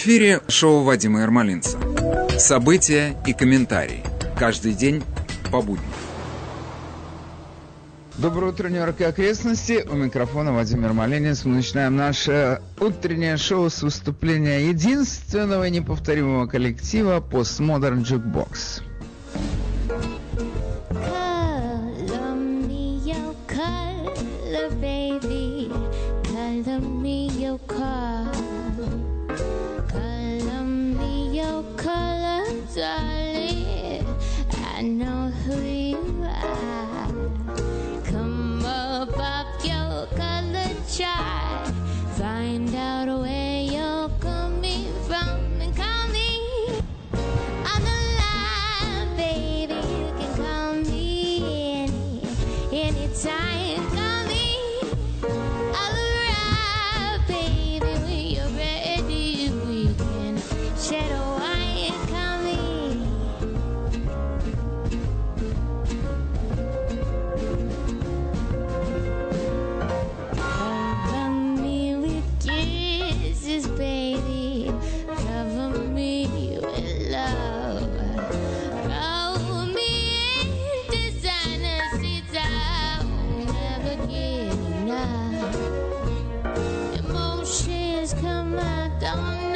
Эфире шоу Вадима Ермолинца. События и комментарии. Каждый день по будням. Доброе утро, Нью-Йорк и окрестности. У микрофона Владимир Малинец. Мы начинаем наше утреннее шоу с выступления единственного и неповторимого коллектива Postmodern Jukebox. done.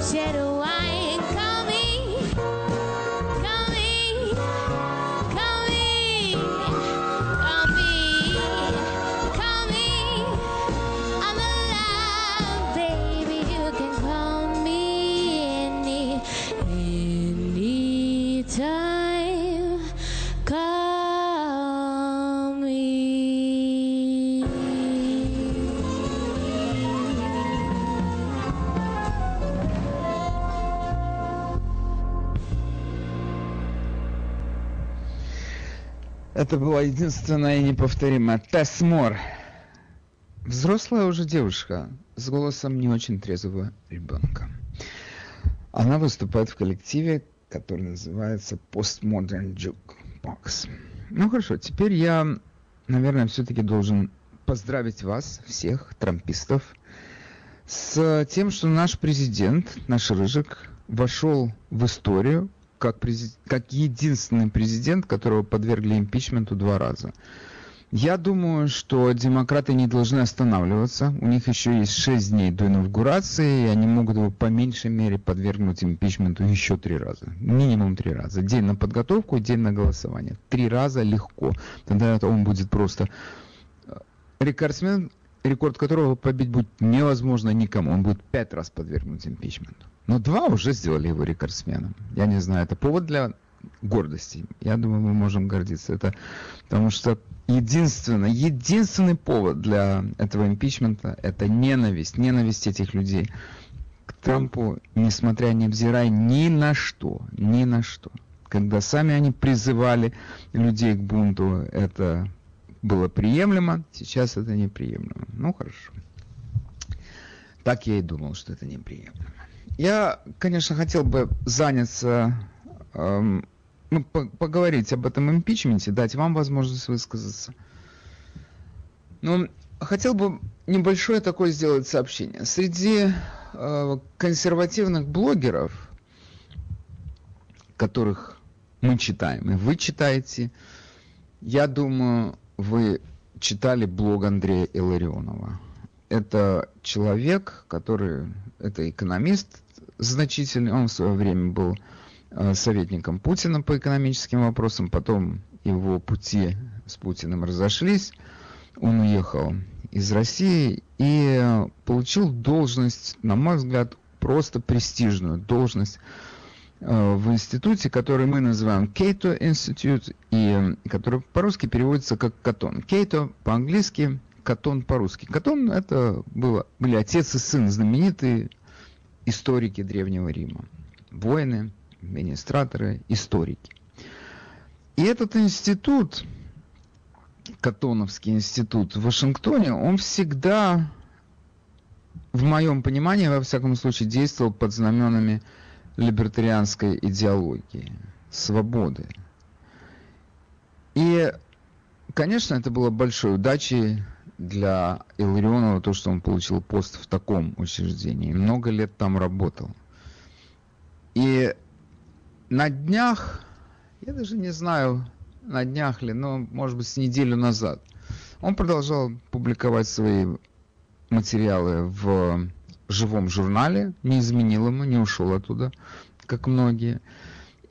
shadow Это была единственная и неповторимая Тесс. Взрослая уже девушка с голосом не очень трезвого ребенка. Она выступает в коллективе, который называется Postmodern Jukebox. Ну хорошо, теперь я, наверное, все-таки должен поздравить вас, всех трампистов, с тем, что наш президент, наш Рыжик, вошел в историю как, презид... как единственный президент, которого подвергли импичменту два раза. Я думаю, что демократы не должны останавливаться. У них еще есть шесть дней до инаугурации, и они могут его по меньшей мере подвергнуть импичменту еще три раза. Минимум три раза. День на подготовку, день на голосование. Три раза легко. Тогда он будет просто э, рекордсмен, рекорд которого побить будет невозможно никому. Он будет пять раз подвергнуть импичменту. Но два уже сделали его рекордсменом. Я не знаю, это повод для гордости. Я думаю, мы можем гордиться. Это потому что единственный, единственный повод для этого импичмента – это ненависть, ненависть этих людей к Трампу, несмотря, невзирая ни на что, ни на что. Когда сами они призывали людей к бунту, это было приемлемо, сейчас это неприемлемо. Ну, хорошо. Так я и думал, что это неприемлемо. Я, конечно, хотел бы заняться, эм, ну, по поговорить об этом импичменте, дать вам возможность высказаться. Но хотел бы небольшое такое сделать сообщение. Среди э, консервативных блогеров, которых мы читаем, и вы читаете, я думаю, вы читали блог Андрея Илларионова. Это человек, который, это экономист значительный, он в свое время был э, советником Путина по экономическим вопросам, потом его пути с Путиным разошлись, он уехал из России и получил должность, на мой взгляд, просто престижную должность Э, в институте, который мы называем Кейто Институт, и который по-русски переводится как Катон. Кейто по-английски, Катон по-русски. Катон это было, были отец и сын, знаменитые историки Древнего Рима. Воины, администраторы, историки. И этот институт, Катоновский институт в Вашингтоне, он всегда, в моем понимании, во всяком случае, действовал под знаменами либертарианской идеологии, свободы. И, конечно, это было большой удачей для Илларионова, то, что он получил пост в таком учреждении. Много лет там работал. И на днях, я даже не знаю, на днях ли, но, может быть, с неделю назад, он продолжал публиковать свои материалы в живом журнале, не изменил ему, не ушел оттуда, как многие.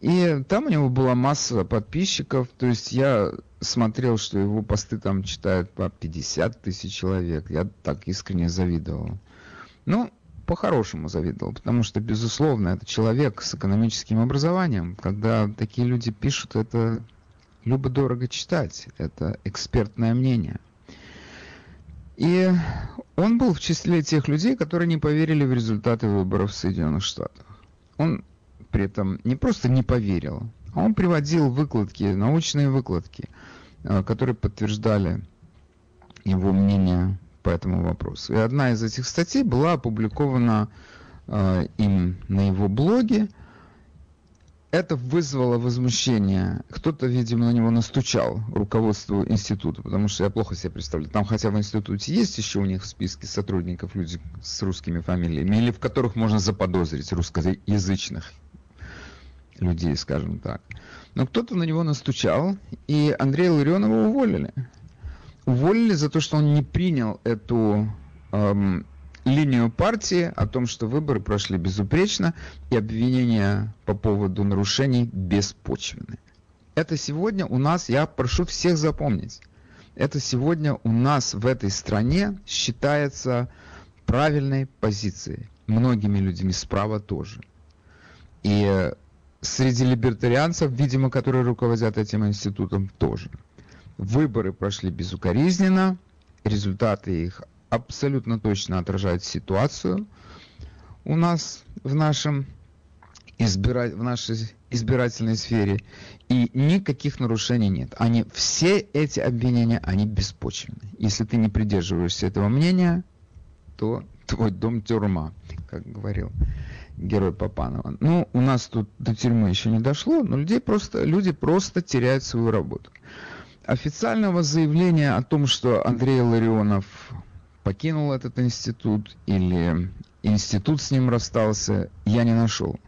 И там у него была масса подписчиков, то есть я смотрел, что его посты там читают по 50 тысяч человек, я так искренне завидовал. Ну, по-хорошему завидовал, потому что, безусловно, это человек с экономическим образованием. Когда такие люди пишут, это любо-дорого читать, это экспертное мнение. И он был в числе тех людей, которые не поверили в результаты выборов в Соединенных Штатах. Он при этом не просто не поверил, а он приводил выкладки, научные выкладки, э, которые подтверждали его мнение по этому вопросу. И одна из этих статей была опубликована э, им на его блоге, это вызвало возмущение. Кто-то, видимо, на него настучал, руководству института, потому что я плохо себе представляю. Там хотя в институте есть еще у них в списке сотрудников люди с русскими фамилиями, или в которых можно заподозрить русскоязычных людей, скажем так. Но кто-то на него настучал, и Андрея Ларионова уволили. Уволили за то, что он не принял эту эм, линию партии о том, что выборы прошли безупречно и обвинения по поводу нарушений беспочвены. Это сегодня у нас, я прошу всех запомнить, это сегодня у нас в этой стране считается правильной позицией. Многими людьми справа тоже. И среди либертарианцев, видимо, которые руководят этим институтом, тоже. Выборы прошли безукоризненно, результаты их абсолютно точно отражает ситуацию у нас в нашем избира... в нашей избирательной сфере и никаких нарушений нет. Они все эти обвинения, они беспочвенны. Если ты не придерживаешься этого мнения, то твой дом тюрьма, как говорил герой Папанова. Ну, у нас тут до тюрьмы еще не дошло, но людей просто, люди просто теряют свою работу. Официального заявления о том, что Андрей Ларионов покинул этот институт или институт с ним расстался, я не нашел.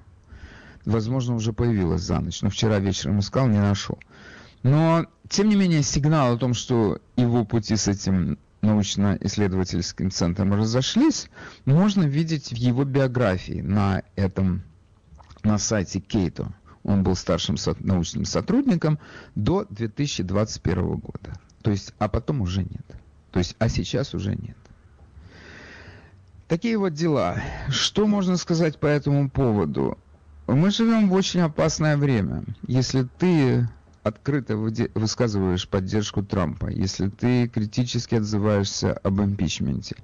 Возможно, уже появилась за ночь, но вчера вечером искал, не нашел. Но, тем не менее, сигнал о том, что его пути с этим научно-исследовательским центром разошлись, можно видеть в его биографии на этом, на сайте Кейто. Он был старшим научным сотрудником до 2021 года. То есть, а потом уже нет. То есть, а сейчас уже нет. Такие вот дела. Что можно сказать по этому поводу? Мы живем в очень опасное время. Если ты открыто высказываешь поддержку Трампа, если ты критически отзываешься об импичменте,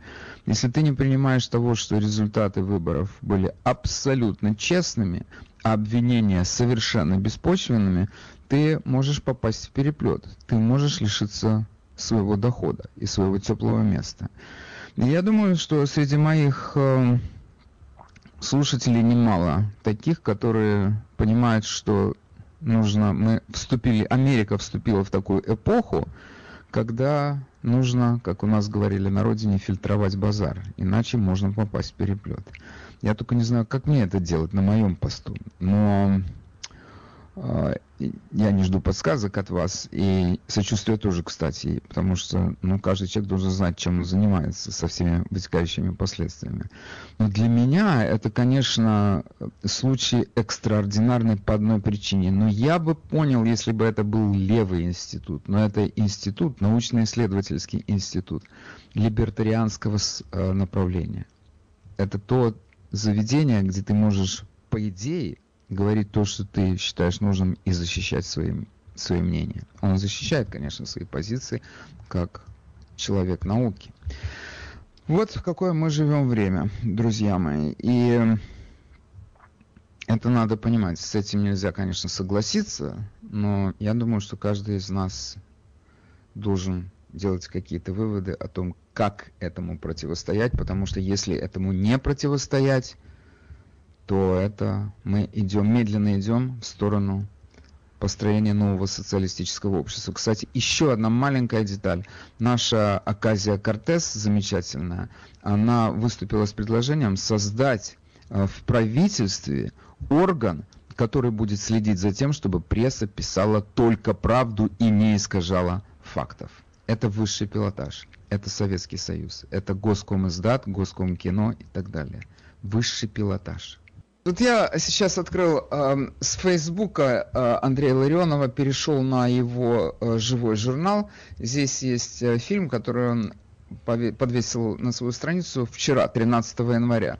если ты не принимаешь того, что результаты выборов были абсолютно честными, а обвинения совершенно беспочвенными, ты можешь попасть в переплет, ты можешь лишиться своего дохода и своего теплого места. Я думаю, что среди моих э, слушателей немало таких, которые понимают, что нужно, мы вступили, Америка вступила в такую эпоху, когда нужно, как у нас говорили на родине, фильтровать базар, иначе можно попасть в переплет. Я только не знаю, как мне это делать на моем посту, но я не жду подсказок от вас, и сочувствия тоже, кстати, потому что ну, каждый человек должен знать, чем он занимается, со всеми вытекающими последствиями. Но для меня это, конечно, случай экстраординарный по одной причине. Но я бы понял, если бы это был левый институт. Но это институт, научно-исследовательский институт либертарианского э, направления. Это то заведение, где ты можешь, по идее, говорить то, что ты считаешь нужным, и защищать свои, свои мнения. Он защищает, конечно, свои позиции как человек науки. Вот в какое мы живем время, друзья мои. И это надо понимать. С этим нельзя, конечно, согласиться, но я думаю, что каждый из нас должен делать какие-то выводы о том, как этому противостоять, потому что если этому не противостоять, то это мы идем, медленно идем в сторону построения нового социалистического общества. Кстати, еще одна маленькая деталь. Наша Аказия Кортес, замечательная, она выступила с предложением создать э, в правительстве орган, который будет следить за тем, чтобы пресса писала только правду и не искажала фактов. Это высший пилотаж, это Советский Союз, это Госкомиздат, Госкомкино и так далее. Высший пилотаж. Тут я сейчас открыл э, с Фейсбука э, Андрея Ларионова, перешел на его э, живой журнал. Здесь есть э, фильм, который он подвесил на свою страницу вчера, 13 января.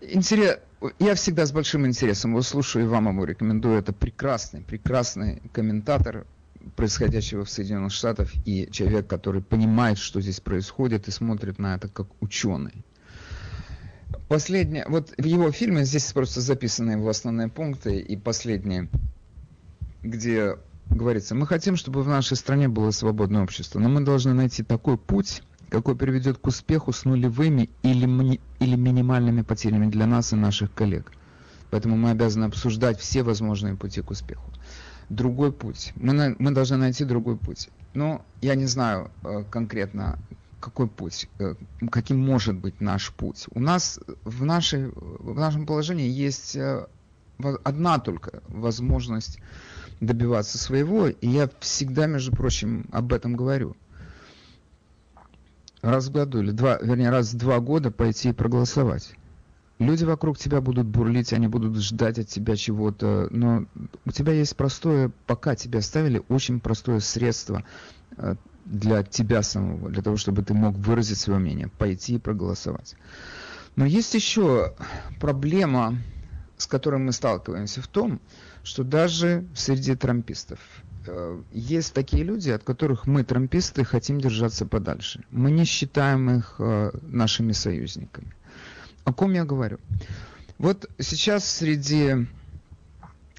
Интерес... Я всегда с большим интересом его слушаю и вам ему рекомендую. Это прекрасный, прекрасный комментатор происходящего в Соединенных Штатах и человек, который понимает, что здесь происходит и смотрит на это как ученый. Последнее, вот в его фильме здесь просто записаны его основные пункты и последние, где говорится, мы хотим, чтобы в нашей стране было свободное общество, но мы должны найти такой путь, какой приведет к успеху с нулевыми или, или минимальными потерями для нас и наших коллег. Поэтому мы обязаны обсуждать все возможные пути к успеху. Другой путь. Мы, на, мы должны найти другой путь. Но я не знаю э, конкретно, какой путь, э, каким может быть наш путь. У нас в, нашей, в нашем положении есть э, одна только возможность добиваться своего, и я всегда, между прочим, об этом говорю. Раз в году, или два, вернее, раз в два года пойти и проголосовать. Люди вокруг тебя будут бурлить, они будут ждать от тебя чего-то, но у тебя есть простое, пока тебя оставили, очень простое средство э, для тебя самого, для того, чтобы ты мог выразить свое мнение, пойти и проголосовать. Но есть еще проблема, с которой мы сталкиваемся в том, что даже среди трампистов э, есть такие люди, от которых мы, трамписты, хотим держаться подальше. Мы не считаем их э, нашими союзниками. О ком я говорю? Вот сейчас среди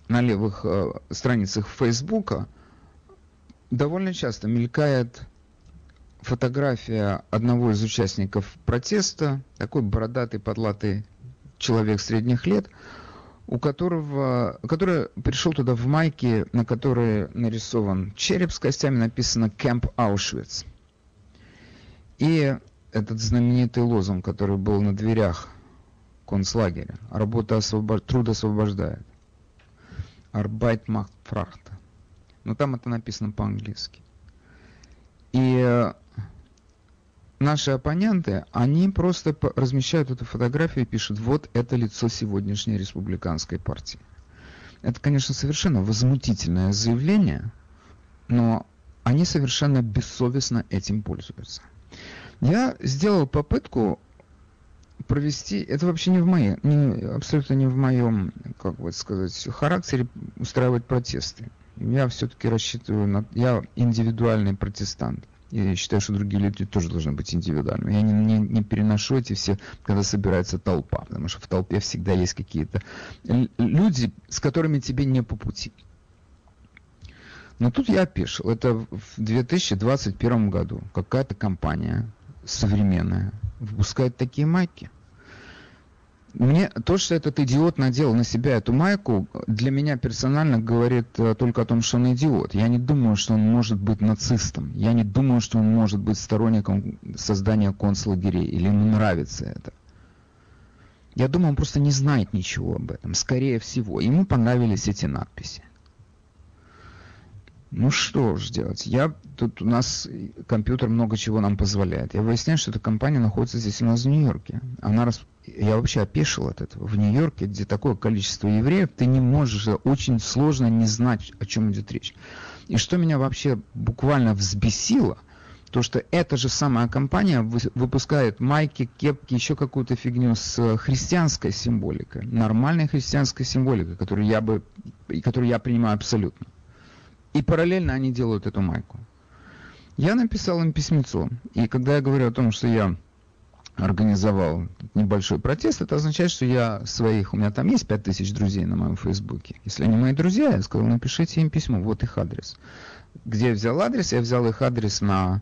на левых э, страницах Фейсбука довольно часто мелькает фотография одного из участников протеста, такой бородатый, подлатый человек средних лет, у которого, который пришел туда в майке, на которой нарисован череп с костями, написано «Кэмп Аушвиц». И этот знаменитый лозунг, который был на дверях концлагеря. Работа освобож... труд освобождает. Arbeit macht Fracht. Но там это написано по-английски. И э, наши оппоненты, они просто размещают эту фотографию и пишут, вот это лицо сегодняшней республиканской партии. Это, конечно, совершенно возмутительное заявление, но они совершенно бессовестно этим пользуются. Я сделал попытку провести, это вообще не в моей, не, абсолютно не в моем, как бы сказать, характере устраивать протесты. Я все-таки рассчитываю на... Я индивидуальный протестант. Я считаю, что другие люди тоже должны быть индивидуальными. Я не, не, не переношу эти все, когда собирается толпа, потому что в толпе всегда есть какие-то люди, с которыми тебе не по пути. Но тут я опешил. Это в 2021 году какая-то компания современная выпускает такие майки. Мне то, что этот идиот надел на себя эту майку, для меня персонально говорит э, только о том, что он идиот. Я не думаю, что он может быть нацистом. Я не думаю, что он может быть сторонником создания концлагерей. Или ему нравится это. Я думаю, он просто не знает ничего об этом. Скорее всего, ему понравились эти надписи. Ну что ж делать? Я тут у нас компьютер много чего нам позволяет. Я выясняю, что эта компания находится здесь у нас в Нью-Йорке. Она рас... Я вообще опешил от этого. В Нью-Йорке, где такое количество евреев, ты не можешь, очень сложно не знать, о чем идет речь. И что меня вообще буквально взбесило, то что эта же самая компания выпускает майки, кепки, еще какую-то фигню с христианской символикой, нормальной христианской символикой, которую я бы, которую я принимаю абсолютно. И параллельно они делают эту майку. Я написал им письмецо. И когда я говорю о том, что я организовал небольшой протест, это означает, что я своих, у меня там есть 5000 друзей на моем фейсбуке. Если они мои друзья, я сказал, напишите им письмо, вот их адрес. Где я взял адрес? Я взял их адрес на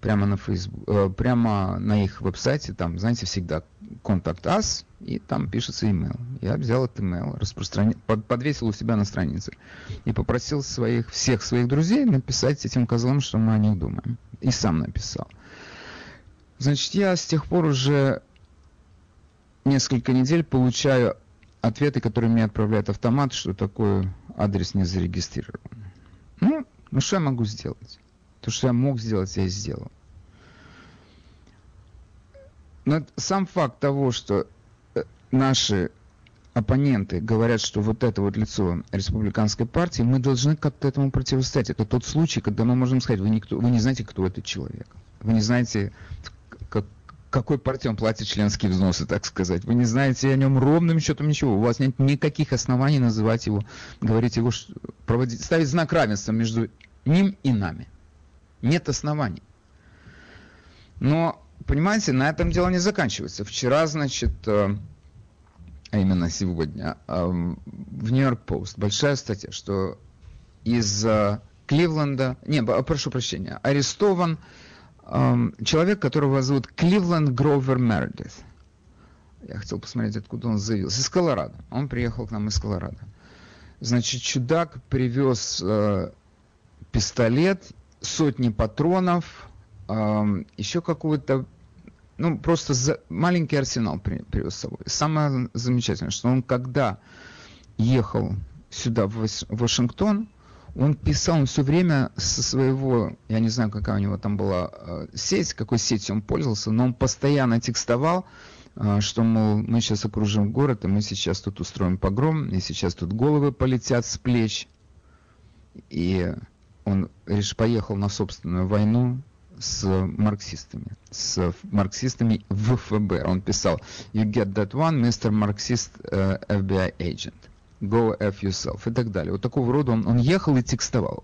прямо на Facebook, э, прямо на их веб-сайте, там, знаете, всегда контакт us, и там пишется email. Я взял этот email, распространил, подвесил у себя на странице и попросил своих, всех своих друзей написать этим козлам, что мы о них думаем. И сам написал. Значит, я с тех пор уже несколько недель получаю ответы, которые мне отправляет автомат, что такой адрес не зарегистрирован. Ну, ну что я могу сделать? То, что я мог сделать, я и сделал. Но сам факт того, что э, наши оппоненты говорят, что вот это вот лицо республиканской партии, мы должны как-то этому противостоять. Это тот случай, когда мы можем сказать, вы, никто, вы не знаете, кто этот человек. Вы не знаете, какой партии он платит членские взносы, так сказать. Вы не знаете о нем ровным счетом ничего. У вас нет никаких оснований называть его, говорить его, проводить, ставить знак равенства между ним и нами. Нет оснований. Но, понимаете, на этом дело не заканчивается. Вчера, значит, э, а именно сегодня, э, в Нью-Йорк Пост большая статья, что из э, Кливленда, не, прошу прощения, арестован человек, которого зовут Кливленд Гровер Мередит. Я хотел посмотреть, откуда он заявился. Из Колорадо. Он приехал к нам из Колорадо. Значит, чудак привез э, пистолет сотни патронов, э, еще какую-то, ну, просто за, маленький арсенал при, привез с собой. Самое замечательное, что он когда ехал сюда, в Вашингтон, он писал, он все время со своего, я не знаю, какая у него там была э, сеть, какой сетью он пользовался, но он постоянно текстовал, э, что, мол, мы сейчас окружим город, и мы сейчас тут устроим погром, и сейчас тут головы полетят с плеч. И он лишь поехал на собственную войну с марксистами, с марксистами в ФБР. Он писал, you get that one, Mr. Marxist uh, FBI agent, go F yourself и так далее. Вот такого рода он, он ехал и текстовал.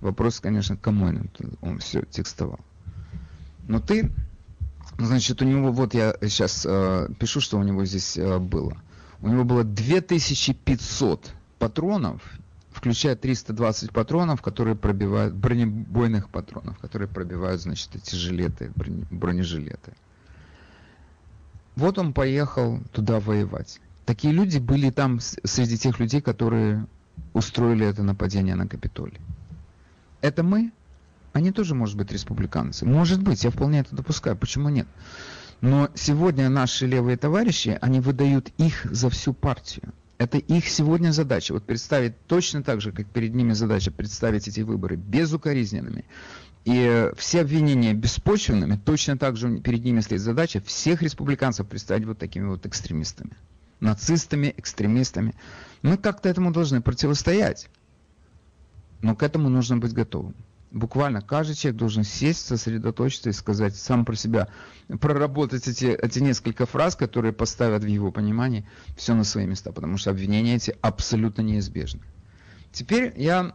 Вопрос, конечно, кому он, он все текстовал. Но ты, значит, у него, вот я сейчас э, пишу, что у него здесь э, было. У него было 2500 патронов включая 320 патронов, которые пробивают, бронебойных патронов, которые пробивают, значит, эти жилеты, броне, бронежилеты. Вот он поехал туда воевать. Такие люди были там среди тех людей, которые устроили это нападение на Капитолий. Это мы? Они тоже, может быть, республиканцы. Может быть, я вполне это допускаю. Почему нет? Но сегодня наши левые товарищи, они выдают их за всю партию. Это их сегодня задача. Вот представить точно так же, как перед ними задача представить эти выборы безукоризненными. И все обвинения беспочвенными, точно так же перед ними стоит задача всех республиканцев представить вот такими вот экстремистами. Нацистами, экстремистами. Мы как-то этому должны противостоять. Но к этому нужно быть готовым. Буквально каждый человек должен сесть, сосредоточиться и сказать сам про себя, проработать эти, эти несколько фраз, которые поставят в его понимании все на свои места, потому что обвинения эти абсолютно неизбежны. Теперь я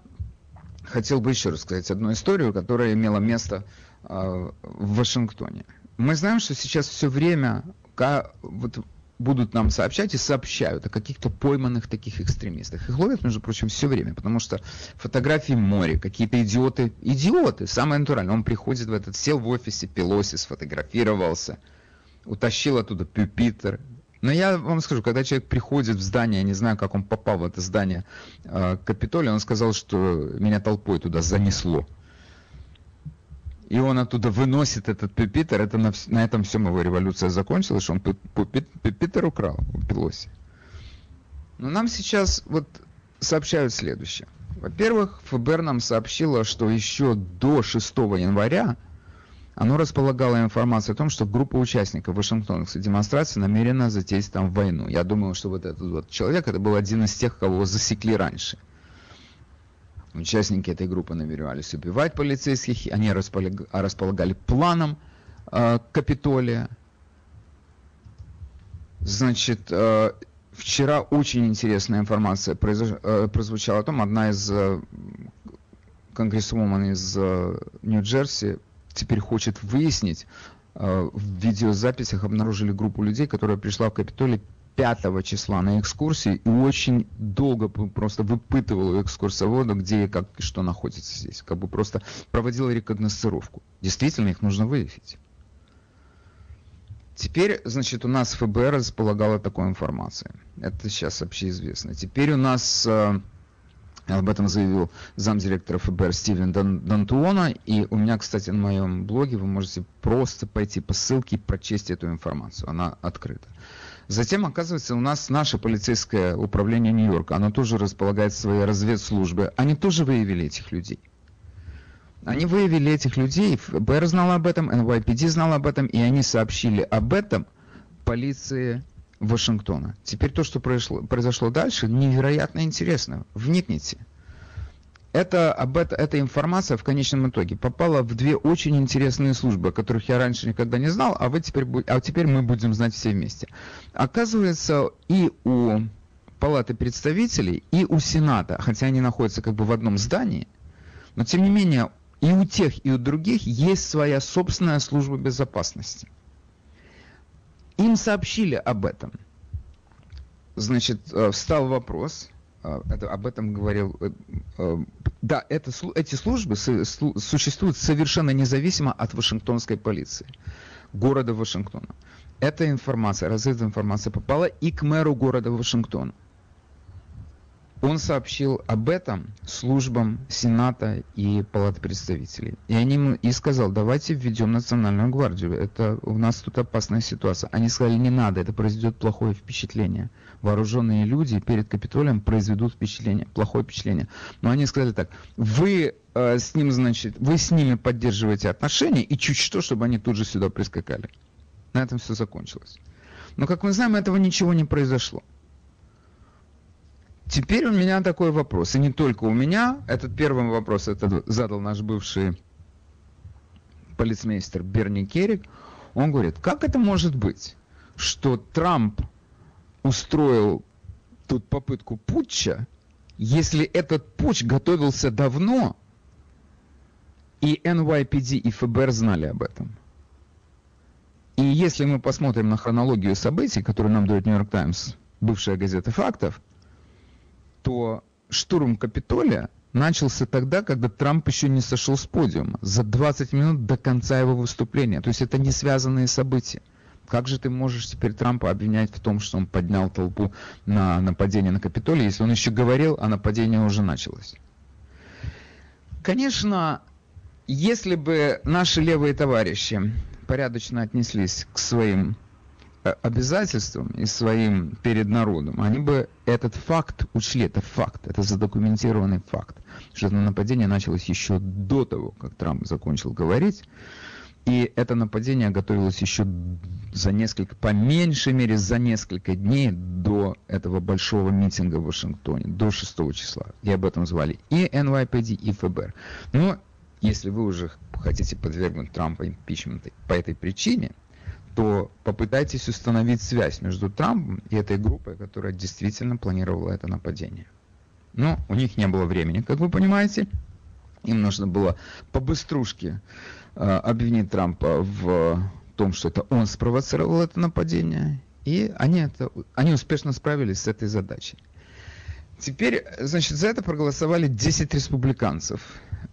хотел бы еще рассказать одну историю, которая имела место э, в Вашингтоне. Мы знаем, что сейчас все время вот будут нам сообщать и сообщают о каких-то пойманных таких экстремистах. Их ловят, между прочим, все время, потому что фотографии море, какие-то идиоты, идиоты, самое натуральное. Он приходит в этот, сел в офисе Пелоси, сфотографировался, утащил оттуда пюпитер. Но я вам скажу, когда человек приходит в здание, я не знаю, как он попал в это здание э, Капитолия, он сказал, что меня толпой туда занесло и он оттуда выносит этот пюпитер, это на, на этом всем его революция закончилась, что он пюпитер украл у Пелоси. Но нам сейчас вот сообщают следующее. Во-первых, ФБР нам сообщило, что еще до 6 января оно располагало информацией о том, что группа участников Вашингтонской демонстрации намерена затеять там войну. Я думаю, что вот этот вот человек, это был один из тех, кого засекли раньше – Участники этой группы намеревались убивать полицейских, они располагали планом э, Капитолия. Значит, э, вчера очень интересная информация произош... э, прозвучала о том, одна из э, конгрессвумен из э, Нью-Джерси теперь хочет выяснить, э, в видеозаписях обнаружили группу людей, которая пришла в Капитолий 5 числа на экскурсии и очень долго просто выпытывал у экскурсовода, где и как и что находится здесь. Как бы просто проводил рекогносцировку. Действительно, их нужно выявить. Теперь, значит, у нас ФБР располагало такой информацией. Это сейчас общеизвестно. Теперь у нас, э, об этом заявил замдиректора ФБР Стивен Дантуона, и у меня, кстати, на моем блоге вы можете просто пойти по ссылке и прочесть эту информацию. Она открыта. Затем, оказывается, у нас наше полицейское управление Нью-Йорка, оно тоже располагает свои разведслужбы. Они тоже выявили этих людей. Они выявили этих людей, ФБР знал об этом, NYPD знал об этом, и они сообщили об этом полиции Вашингтона. Теперь то, что произошло, произошло дальше, невероятно интересно. Вникните это, об это, эта информация в конечном итоге попала в две очень интересные службы, о которых я раньше никогда не знал, а, вы теперь, а теперь мы будем знать все вместе. Оказывается, и у Палаты представителей, и у Сената, хотя они находятся как бы в одном здании, но тем не менее и у тех, и у других есть своя собственная служба безопасности. Им сообщили об этом. Значит, э, встал вопрос, это, об этом говорил э, да, это, эти службы существуют совершенно независимо от Вашингтонской полиции, города Вашингтона. Эта информация, разведная информация попала и к мэру города Вашингтона. Он сообщил об этом службам Сената и Палаты представителей. И, они, и сказал, давайте введем Национальную гвардию. Это у нас тут опасная ситуация. Они сказали, не надо, это произведет плохое впечатление вооруженные люди перед Капитолием произведут впечатление, плохое впечатление. Но они сказали так, вы э, с ним, значит, вы с ними поддерживаете отношения, и чуть что, чтобы они тут же сюда прискакали. На этом все закончилось. Но, как мы знаем, этого ничего не произошло. Теперь у меня такой вопрос, и не только у меня. Этот первый вопрос это задал наш бывший полицмейстер Берни Керрик. Он говорит, как это может быть, что Трамп устроил тут попытку путча, если этот путч готовился давно, и NYPD и ФБР знали об этом. И если мы посмотрим на хронологию событий, которую нам дает Нью-Йорк Таймс, бывшая газета фактов, то штурм Капитолия начался тогда, когда Трамп еще не сошел с подиума, за 20 минут до конца его выступления. То есть это не связанные события. Как же ты можешь теперь Трампа обвинять в том, что он поднял толпу на нападение на Капитолий, если он еще говорил, а нападение уже началось? Конечно, если бы наши левые товарищи порядочно отнеслись к своим э, обязательствам и своим перед народом, они бы этот факт учли, это факт, это задокументированный факт, что это нападение началось еще до того, как Трамп закончил говорить, и это нападение готовилось еще за несколько, по меньшей мере, за несколько дней до этого большого митинга в Вашингтоне, до 6 числа. И об этом звали и NYPD, и ФБР. Но если вы уже хотите подвергнуть Трампа импичменту по этой причине, то попытайтесь установить связь между Трампом и этой группой, которая действительно планировала это нападение. Но у них не было времени, как вы понимаете. Им нужно было по быструшке обвинить Трампа в том, что это он спровоцировал это нападение. И они, это, они успешно справились с этой задачей. Теперь, значит, за это проголосовали 10 республиканцев,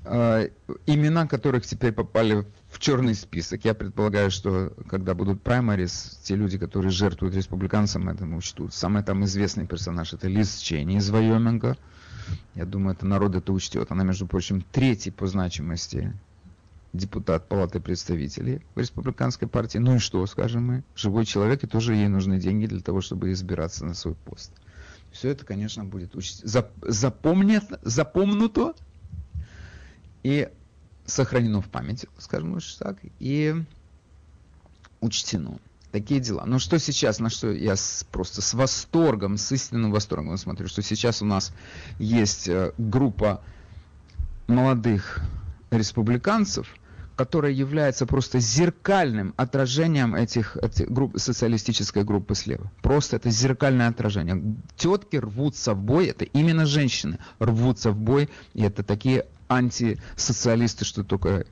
э, имена которых теперь попали в черный список. Я предполагаю, что когда будут праймарис, те люди, которые жертвуют республиканцам, этому учтут. Самый там известный персонаж это Лиз Чейни из Вайоминга. Я думаю, это народ это учтет. Она, между прочим, третий по значимости депутат Палаты представителей в республиканской партии. Ну и что, скажем мы? Живой человек, и тоже ей нужны деньги для того, чтобы избираться на свой пост. Все это, конечно, будет уч... запомнят, запомнуто и сохранено в памяти, скажем лучше так, и учтено. Такие дела. Но что сейчас, на что я с, просто с восторгом, с истинным восторгом смотрю, что сейчас у нас есть э, группа молодых республиканцев, которая является просто зеркальным отражением этих, этих групп, социалистической группы слева. Просто это зеркальное отражение. Тетки рвутся в бой, это именно женщины рвутся в бой, и это такие антисоциалисты, что только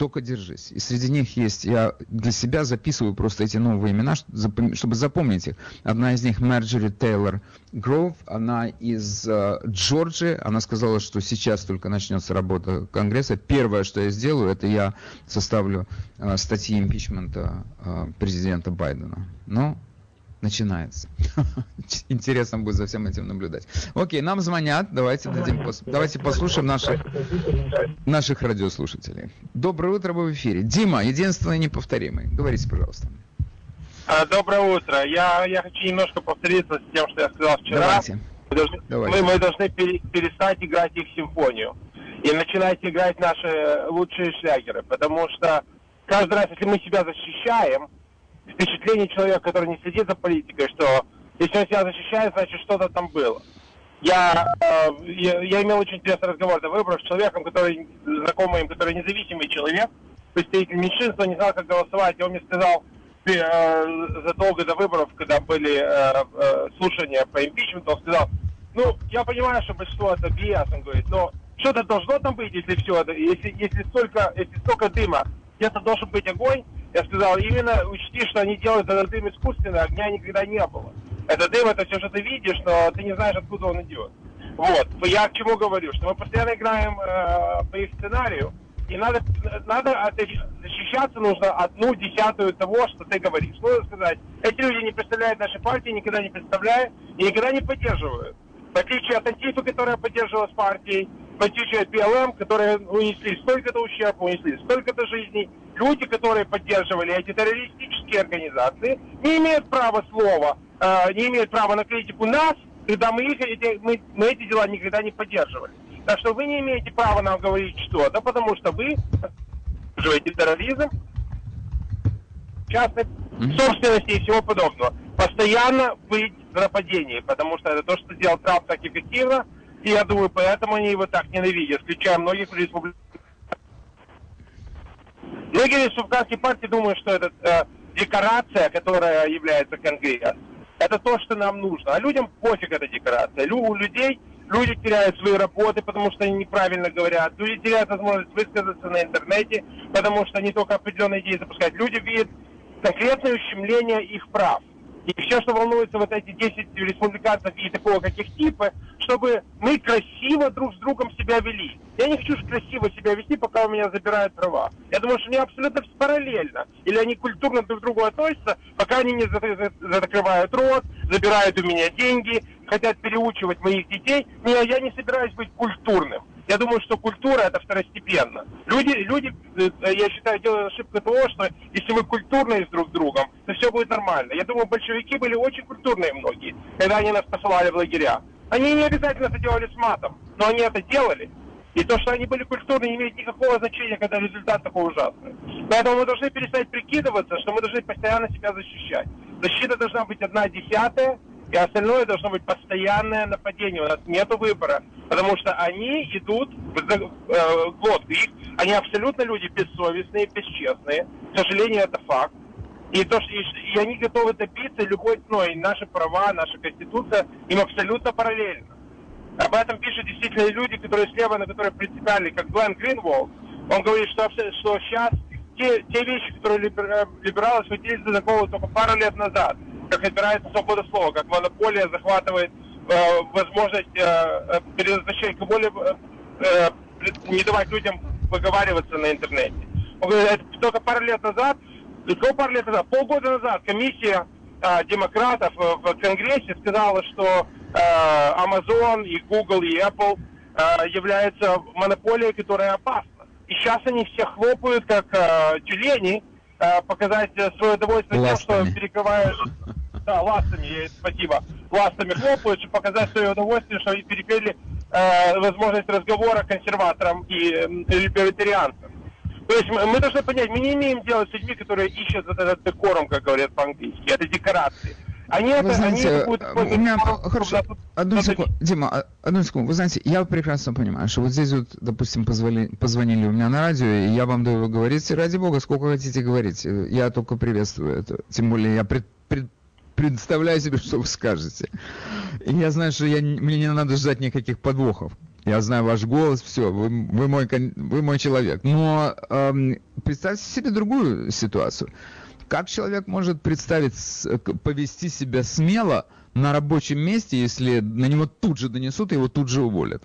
только держись. И среди них есть, я для себя записываю просто эти новые имена, чтобы запомнить их. Одна из них Марджори Тейлор Гроув, она из э, Джорджии, она сказала, что сейчас только начнется работа Конгресса. Первое, что я сделаю, это я составлю э, статьи импичмента э, президента Байдена. Но начинается. Интересно будет за всем этим наблюдать. Окей, нам звонят. Давайте дадим, пос... давайте послушаем наших, наших радиослушателей. Доброе утро, вы в эфире. Дима, единственный неповторимый. Говорите, пожалуйста. А, доброе утро. Я, я хочу немножко повториться с тем, что я сказал вчера. Давайте. Мы должны, Давайте. Мы, мы должны перестать играть их симфонию и начинать играть наши лучшие шлягеры, потому что каждый раз, если мы себя защищаем, впечатление человека, который не следит за политикой, что если он себя защищает, значит что-то там было. Я, э, я, я имел очень интересный разговор до выборов с человеком, который знакомый им, который независимый человек, представитель меньшинства, не знал, как голосовать, и он мне сказал э, задолго до выборов, когда были э, э, слушания по импичменту, он сказал, ну, я понимаю, что большинство это BS, он говорит, но что-то должно там быть, если все если, если столько, если столько дыма, где-то должен быть огонь, я сказал, именно учти, что они делают этот дым искусственно, огня никогда не было. Это дым, это все, что ты видишь, но ты не знаешь, откуда он идет. Вот. Я к чему говорю, что мы постоянно играем э, по их сценарию, и надо, надо защищаться нужно одну десятую того, что ты говоришь. Нужно сказать, эти люди не представляют нашей партии, никогда не представляют и никогда не поддерживают. В отличие от Антифы, которая поддерживалась партией, от БЛМ, которые унесли столько-то ущерба, унесли столько-то жизней, люди, которые поддерживали эти террористические организации, не имеют права слова, э, не имеют права на критику нас, когда мы, их, эти, мы, мы эти дела никогда не поддерживали. Так что вы не имеете права нам говорить что-то, потому что вы поддерживаете терроризм, частной собственности и всего подобного. Постоянно быть в нападении, потому что это то, что сделал Трамп так эффективно, и я думаю, поэтому они его так ненавидят, включая многих республиканцев Многие республиканские партии думают, что это э, декорация, которая является Конгресс. Это то, что нам нужно. А людям пофиг эта декорация. Лю, у людей люди теряют свои работы, потому что они неправильно говорят. Люди теряют возможность высказаться на интернете, потому что они только определенные идеи запускают. Люди видят конкретное ущемление их прав. И все, что волнуется вот эти 10 республиканцев и такого, как их типы, чтобы мы красиво друг с другом себя вели. Я не хочу красиво себя вести, пока у меня забирают права. Я думаю, что они абсолютно параллельно. Или они культурно друг к другу относятся, пока они не закрывают рот, забирают у меня деньги, хотят переучивать моих детей. Не, я не собираюсь быть культурным. Я думаю, что культура это второстепенно. Люди, люди, э, я считаю, делают ошибку того, что если мы культурные с друг другом, то все будет нормально. Я думаю, большевики были очень культурные многие, когда они нас посылали в лагеря. Они не обязательно это делали с матом, но они это делали. И то, что они были культурные, не имеет никакого значения, когда результат такой ужасный. Поэтому мы должны перестать прикидываться, что мы должны постоянно себя защищать. Защита должна быть одна десятая, И остальное должно быть постоянное нападение. У нас нет выбора. Потому что они идут в э, глотку. Их, они абсолютно люди бессовестные, бесчестные. К сожалению, это факт. И, то, что, и, и они готовы добиться любой ценой. И наши права, наша конституция им абсолютно параллельно. Об этом пишут действительно люди, которые слева, на которые принципиальны, как Глен Гринволд. Он говорит, что, что сейчас те, те вещи, которые либералы схватились за голову только пару лет назад, как опирается свобода слова, как монополия захватывает э, возможность э, э переназначения, более э, не давать людям выговариваться на интернете. Он говорит, это только пару лет назад, всего пару лет назад, полгода назад комиссия э, демократов в Конгрессе сказала, что э, Amazon и Google и Apple э, являются монополией, которая опасна. И сейчас они все хлопают, как э, тюлени, э, показать свое удовольствие ластами. тем, что перекрывают... Да, ластами, спасибо. Ластами хлопают, чтобы показать свое удовольствие, что они перекрыли э, возможность разговора консерваторам и э, либертарианцам. То есть мы, мы должны понять, мы не имеем дела с людьми, которые ищут вот этот декорум, как говорят по-английски. Это декорации. Они вы это, знаете, они будут у меня хорошо, одну секунду, Дима, а, одну секунду. Вы знаете, я прекрасно понимаю, что вот здесь вот, допустим, позвали, позвонили у меня на радио, и я вам даю говорить, ради бога, сколько хотите говорить. Я только приветствую это. Тем более я пред, пред, представляю себе, что вы скажете. И я знаю, что я, мне не надо ждать никаких подвохов. Я знаю ваш голос, все, вы, вы, мой, вы мой человек. Но эм, представьте себе другую ситуацию. Как человек может представить, повести себя смело на рабочем месте, если на него тут же донесут и его тут же уволят?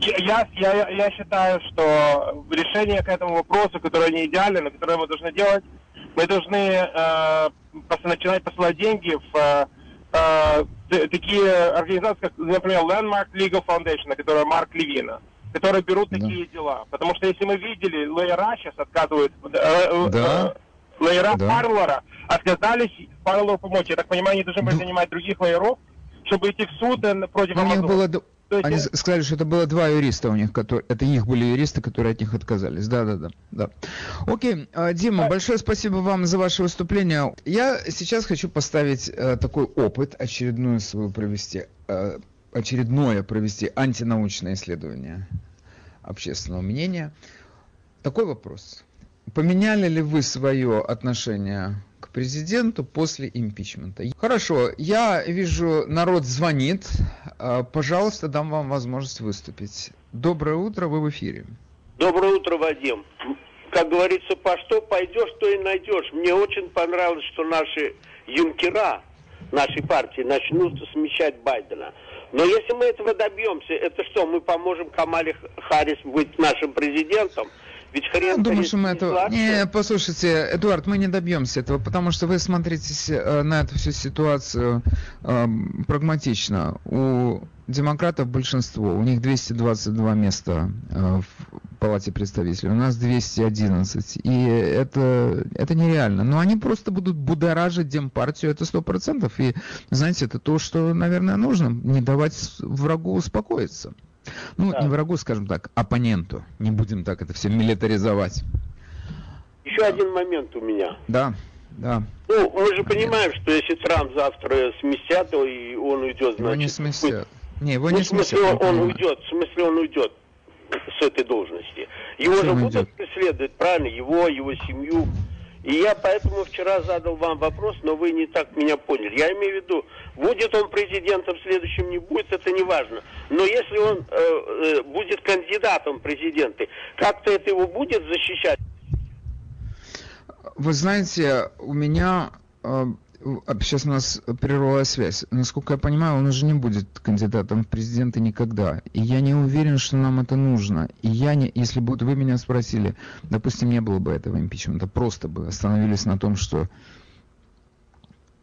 Я, я, я считаю, что решение к этому вопросу, которое не идеально, но которое мы должны делать, мы должны э, начинать посылать деньги в э, такие организации, как, например, Landmark Legal Foundation, которая Марк Левина которые берут да. такие дела. Потому что если мы видели, лоера сейчас отказывают, э, э, да. э, лоера да. Парлора отказались Парлору помочь. Я так понимаю, они должны были да. нанимать других лоеров, чтобы идти в суд э, против них было... есть... Они сказали, что это было два юриста у них, которые, это их были юристы, которые от них отказались. Да, да, да, да. Окей, а, Дима, а... большое спасибо вам за ваше выступление. Я сейчас хочу поставить э, такой опыт, очередную свою провести, э, очередное провести антинаучное исследование общественного мнения. Такой вопрос. Поменяли ли вы свое отношение президенту после импичмента? Хорошо, я вижу, народ звонит. А, пожалуйста, дам вам возможность выступить. Доброе утро, вы в эфире. Доброе утро, Вадим. Как говорится, по что пойдешь, то и найдешь. Мне очень понравилось, что наши юнкера нашей партии начнут смещать Байдена. Но если мы этого добьемся, это что, мы поможем Камале Харрис быть нашим президентом? Ведь хрен... Я думаю, что мы этого... Не, послушайте, Эдуард, мы не добьемся этого, потому что вы смотрите э, на эту всю ситуацию э, прагматично. У демократов большинство, у них 222 места э, в Палате представителей, у нас 211, и это, это нереально. Но они просто будут будоражить Демпартию, это 100%, и, знаете, это то, что, наверное, нужно, не давать врагу успокоиться. Ну, да. не врагу, скажем так, оппоненту. Не будем так это все милитаризовать. Еще один момент у меня. Да, да. Ну, мы же понимаем, что если Трамп завтра сместят, то и он уйдет, значит... Его не сместят. Не, его ну, не сместят. В смысле, он, он уйдет, в смысле, он уйдет с этой должности. Его Что же будут идет? преследовать, правильно, его, его семью. И я поэтому вчера задал вам вопрос, но вы не так меня поняли. Я имею в виду, будет он президентом следующим, не будет, это не важно. Но если он э, э, будет кандидатом в президенты, как-то это его будет защищать? Вы знаете, у меня э, сейчас у нас прервалась связь. Насколько я понимаю, он уже не будет кандидатом в президенты никогда. И я не уверен, что нам это нужно. И я не, если бы вы меня спросили, допустим, не было бы этого импичмента, просто бы остановились на том, что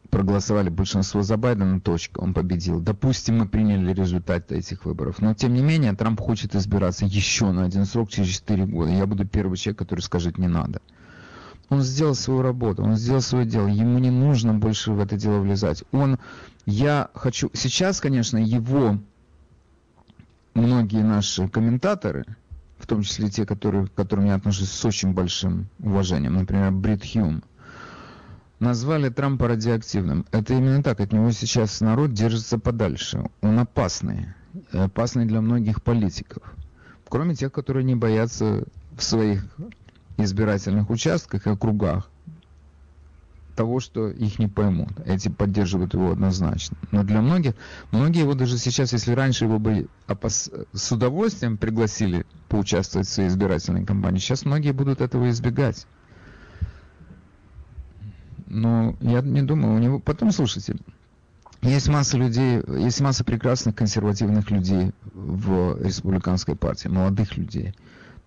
проголосовали большинство за Байдена, точка, он победил. Допустим, мы приняли результат этих выборов. Но, тем не менее, Трамп хочет избираться еще на один срок через 4 года. Я буду первый человек, который скажет «не надо». Он сделал свою работу, он сделал свое дело. Ему не нужно больше в это дело влезать. Он, я хочу, сейчас, конечно, его многие наши комментаторы, в том числе те, которые, к которым я отношусь с очень большим уважением, например, Брит Хьюм, назвали Трампа радиоактивным. Это именно так. От него сейчас народ держится подальше. Он опасный. Опасный для многих политиков. Кроме тех, которые не боятся в своих избирательных участках и округах того, что их не поймут. Эти поддерживают его однозначно. Но для многих, многие его даже сейчас, если раньше его бы опас... с удовольствием пригласили поучаствовать в своей избирательной кампании, сейчас многие будут этого избегать. Но я не думаю, у него... Потом, слушайте, есть масса людей, есть масса прекрасных консервативных людей в республиканской партии, молодых людей.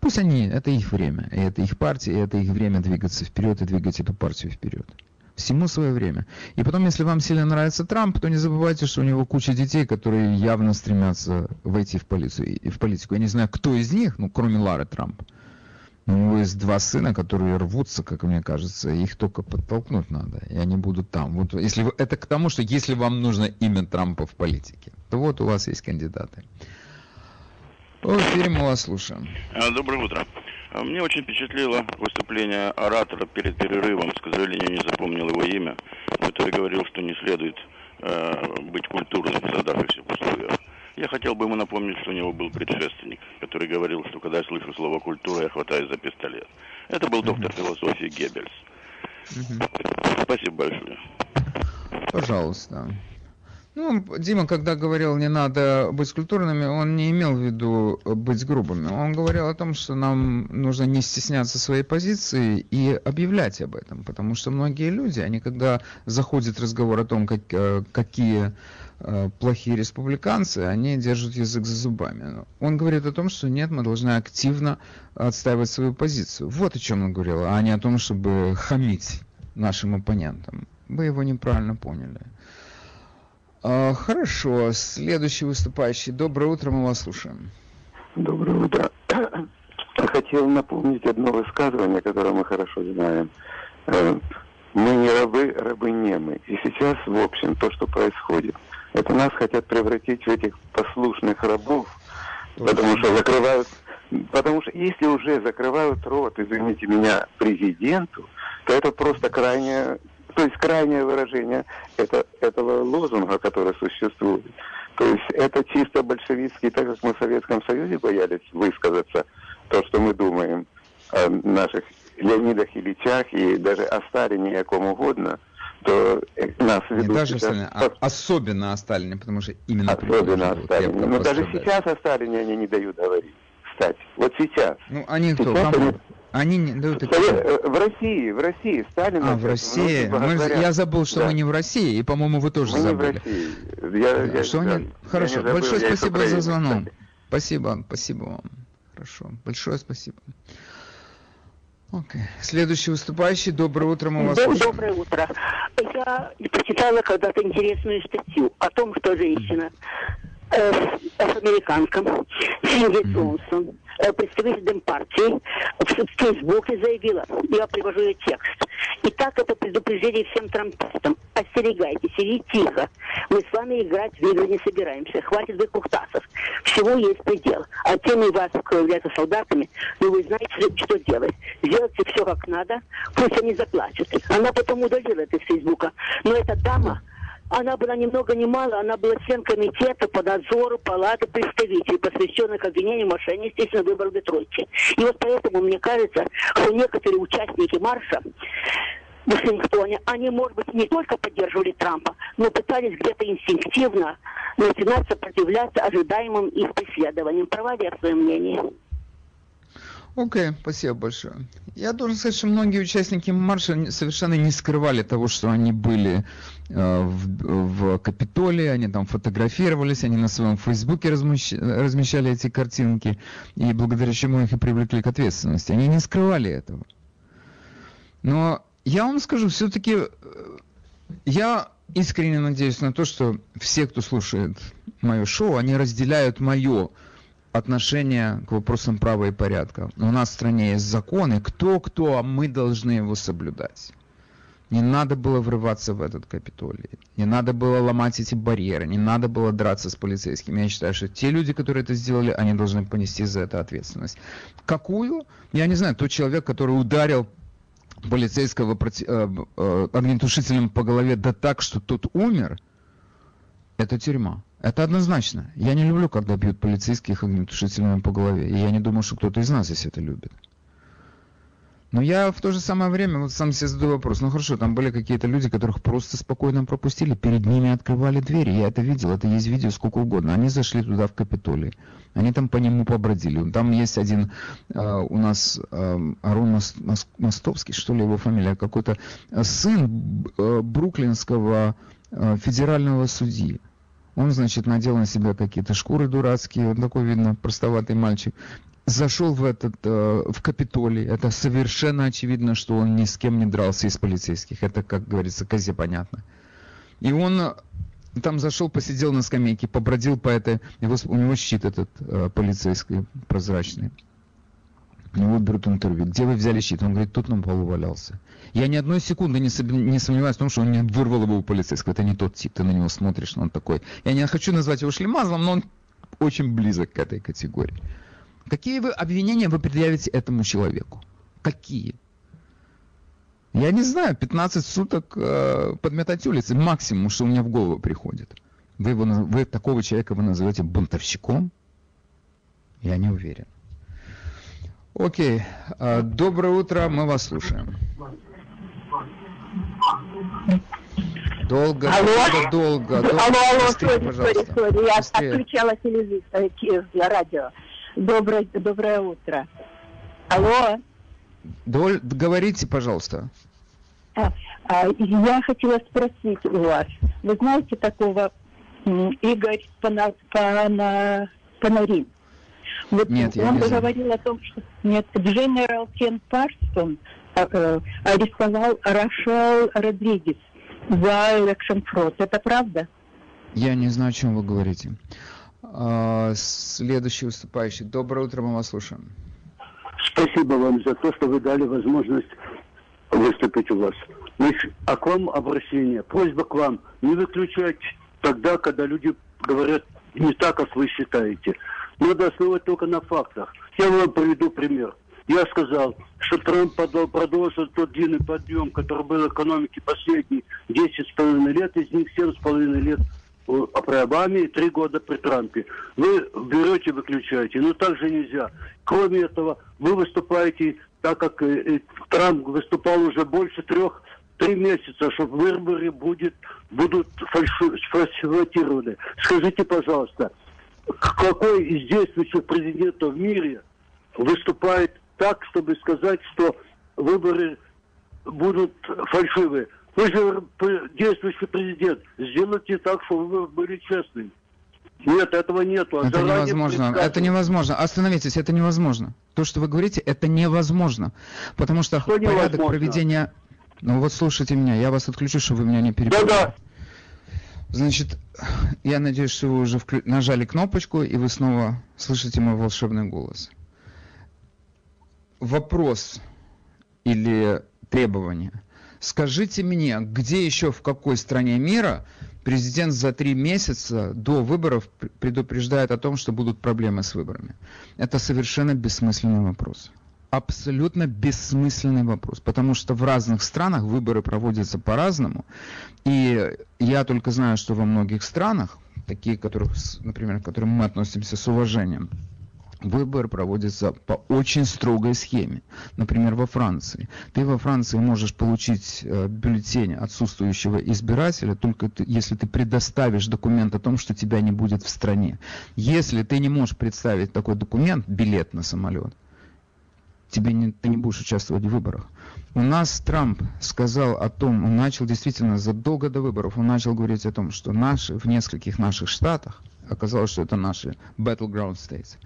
Пусть они, это их время, и это их партия, и это их время двигаться вперед и двигать эту партию вперед. Всему свое время. И потом, если вам сильно нравится Трамп, то не забывайте, что у него куча детей, которые явно стремятся войти в, полицию, в политику. Я не знаю, кто из них, ну, кроме Лары Трамп. У него есть два сына, которые рвутся, как мне кажется, их только подтолкнуть надо, и они будут там. Вот если вы, это к тому, что если вам нужно имя Трампа в политике, то вот у вас есть кандидаты. В эфире мы вас слушаем. А, доброе утро. А, мне очень впечатлило выступление оратора перед перерывом, к сожалению, не запомнил его имя, который говорил, что не следует э, быть культурным в создавшихся условиях. Я хотел бы ему напомнить, что у него был предшественник, который говорил, что когда я слышу слово «культура», я хватаюсь за пистолет. Это был доктор философии Геббельс. Спасибо большое. Пожалуйста. Ну, Дима, когда говорил, не надо быть культурными, он не имел в виду быть грубыми. Он говорил о том, что нам нужно не стесняться своей позиции и объявлять об этом. Потому что многие люди, они когда заходит разговор о том, как, э, какие э, плохие республиканцы, они держат язык за зубами. Он говорит о том, что нет, мы должны активно отстаивать свою позицию. Вот о чем он говорил, а не о том, чтобы хамить нашим оппонентам. Вы его неправильно поняли. А, хорошо. Следующий выступающий. Доброе утро, мы вас слушаем. Доброе утро. Хотел напомнить одно высказывание, которое мы хорошо знаем. Э, мы не рабы, рабы не мы. И сейчас, в общем, то, что происходит, это нас хотят превратить в этих послушных рабов, потому что закрывают Потому что если уже закрывают рот, извините меня, президенту, то это просто крайне то есть крайнее выражение это, этого лозунга, который существует. То есть это чисто большевистский, так как мы в Советском Союзе боялись высказаться то, что мы думаем о наших Леонидах Ильичах и даже о Сталине и о ком угодно, то нас ведут... Не даже сейчас... Сталине, а особенно о Сталине, потому что именно... Особенно о Сталине. Но даже сейчас о Сталине они не дают говорить. Кстати, вот сейчас. Ну, они кто? Сейчас они... Они не дают э, В России, в России Сталин. А, в России. Мы, я забыл, что да. мы не в России, и, по-моему, вы тоже мы забыли. Не в России. Я, я, что да, они... Хорошо, я забыл, большое спасибо за звонок. Кстати. Спасибо, спасибо вам. Хорошо, большое спасибо. Окей. Следующий выступающий. Доброе утро, мы вас слушаем. Доброе утро. Я прочитала когда-то интересную статью о том, что женщина э, афроамериканка Синди mm-hmm. Джонсон Э, представитель Демпартии в Фейсбуке заявила, я привожу ее текст. И так это предупреждение всем трампистам. Остерегайтесь, сидите тихо. Мы с вами играть в игры не собираемся. Хватит быть кухтасов. Всего есть предел. А тем из вас, кто является солдатами, ну вы знаете, что делать. Сделайте все как надо, пусть они заплачут. Она потом удалила это из Фейсбука. Но эта дама она была ни много ни мало, она была член комитета по надзору Палаты представителей, посвященных обвинению в мошенничестве на выборах в Детройте. И вот поэтому мне кажется, что некоторые участники марша в Вашингтоне, они, может быть, не только поддерживали Трампа, но пытались где-то инстинктивно начинать сопротивляться ожидаемым их преследованиям. Права я свое мнение. Окей, okay, спасибо большое. Я должен сказать, что многие участники марша совершенно не скрывали того, что они были в, в Капитолии, они там фотографировались, они на своем фейсбуке размещ... размещали эти картинки, и благодаря чему их и привлекли к ответственности. Они не скрывали этого. Но я вам скажу, все-таки э, я искренне надеюсь на то, что все, кто слушает мое шоу, они разделяют мое отношение к вопросам права и порядка. У нас в стране есть законы, кто-кто, а мы должны его соблюдать. Не надо было врываться в этот Капитолий. Не надо было ломать эти барьеры. Не надо было драться с полицейскими. Я считаю, что те люди, которые это сделали, они должны понести за это ответственность. Какую? Я не знаю. Тот человек, который ударил полицейского проти... э, э, огнетушителем по голове да так, что тот умер, это тюрьма. Это однозначно. Я не люблю, когда бьют полицейских огнетушителями по голове. И я не думаю, что кто-то из нас здесь это любит. Но я в то же самое время вот сам себе задаю вопрос. Ну хорошо, там были какие-то люди, которых просто спокойно пропустили, перед ними открывали двери. Я это видел, это есть видео сколько угодно. Они зашли туда в Капитолий. Они там по нему побродили. Там есть один э, у нас э, Арон Мос, Мос, Мостовский, что ли его фамилия, какой-то сын э, бруклинского э, федерального судьи. Он, значит, надел на себя какие-то шкуры дурацкие, он такой, видно, простоватый мальчик зашел в этот, э, в Капитолий, это совершенно очевидно, что он ни с кем не дрался из полицейских. Это, как говорится, козе понятно. И он э, там зашел, посидел на скамейке, побродил по этой... Его, у него щит этот э, полицейский прозрачный. У него берут интервью. Где вы взяли щит? Он говорит, тут на полу валялся. Я ни одной секунды не, не сомневаюсь в том, что он не вырвал его у полицейского. Это не тот тип. Ты на него смотришь, он такой. Я не хочу назвать его шлемазлом, но он очень близок к этой категории. Какие вы обвинения вы предъявите этому человеку? Какие? Я не знаю, 15 суток э, подметать улицы, максимум, что у меня в голову приходит. Вы, его, вы такого человека вы назовете бунтовщиком? Я не уверен. Окей. Э, доброе утро, мы вас слушаем. Долго, алло. долго, долго. Алло, алло, Быстрее, сори, сори, сори, я Быстрее. отключала телевизор, э, радио. Доброе, доброе утро. Алло. Доль, говорите, пожалуйста. А, а, я хотела спросить у вас. Вы знаете такого Игорь Пана, Пана, Панарин? Вот Нет, я он не знаю. говорил о том, что нет, Дженерал Кен Парсон э, арестовал Рошел Родригес за election fraud. Это правда? Я не знаю, о чем вы говорите. А, следующий выступающий. Доброе утро, мы вас слушаем. Спасибо вам за то, что вы дали возможность выступить у вас. Значит, а к вам обращение. Просьба к вам не выключать тогда, когда люди говорят не так, как вы считаете. Надо основывать только на фактах. Я вам приведу пример. Я сказал, что Трамп продолжит тот длинный подъем, который был в экономике последние 10,5 лет, из них 7,5 лет при Обаме и 3 года при Трампе. Вы берете, выключаете. Но так же нельзя. Кроме этого, вы выступаете, так как э, э, Трамп выступал уже больше трех три месяца, что выборы будет, будут фальши- сфальсифицированы. Скажите, пожалуйста, какой из действующих президентов в мире выступает так, чтобы сказать, что выборы будут фальшивые? Вы же действующий президент. Сделайте так, чтобы выборы были честными. Нет, этого нету. А Это невозможно. Это невозможно. Остановитесь, это невозможно. То, что вы говорите, это невозможно. Потому что Что порядок невозможно? проведения... Ну вот слушайте меня, я вас отключу, чтобы вы меня не перебили. Да-да. Значит, я надеюсь, что вы уже вклю- нажали кнопочку, и вы снова слышите мой волшебный голос. Вопрос или требование. Скажите мне, где еще, в какой стране мира президент за три месяца до выборов пр- предупреждает о том, что будут проблемы с выборами? Это совершенно бессмысленный вопрос. Абсолютно бессмысленный вопрос, потому что в разных странах выборы проводятся по-разному, и я только знаю, что во многих странах, такие, которых, например, к которым мы относимся с уважением, выбор проводится по очень строгой схеме. Например, во Франции. Ты во Франции можешь получить э, бюллетень отсутствующего избирателя, только ты- если ты предоставишь документ о том, что тебя не будет в стране. Если ты не можешь представить такой документ, билет на самолет, тебе не, ты не будешь участвовать в выборах. У нас Трамп сказал о том, он начал действительно задолго до выборов, он начал говорить о том, что наши, в нескольких наших штатах, оказалось, что это наши battleground states,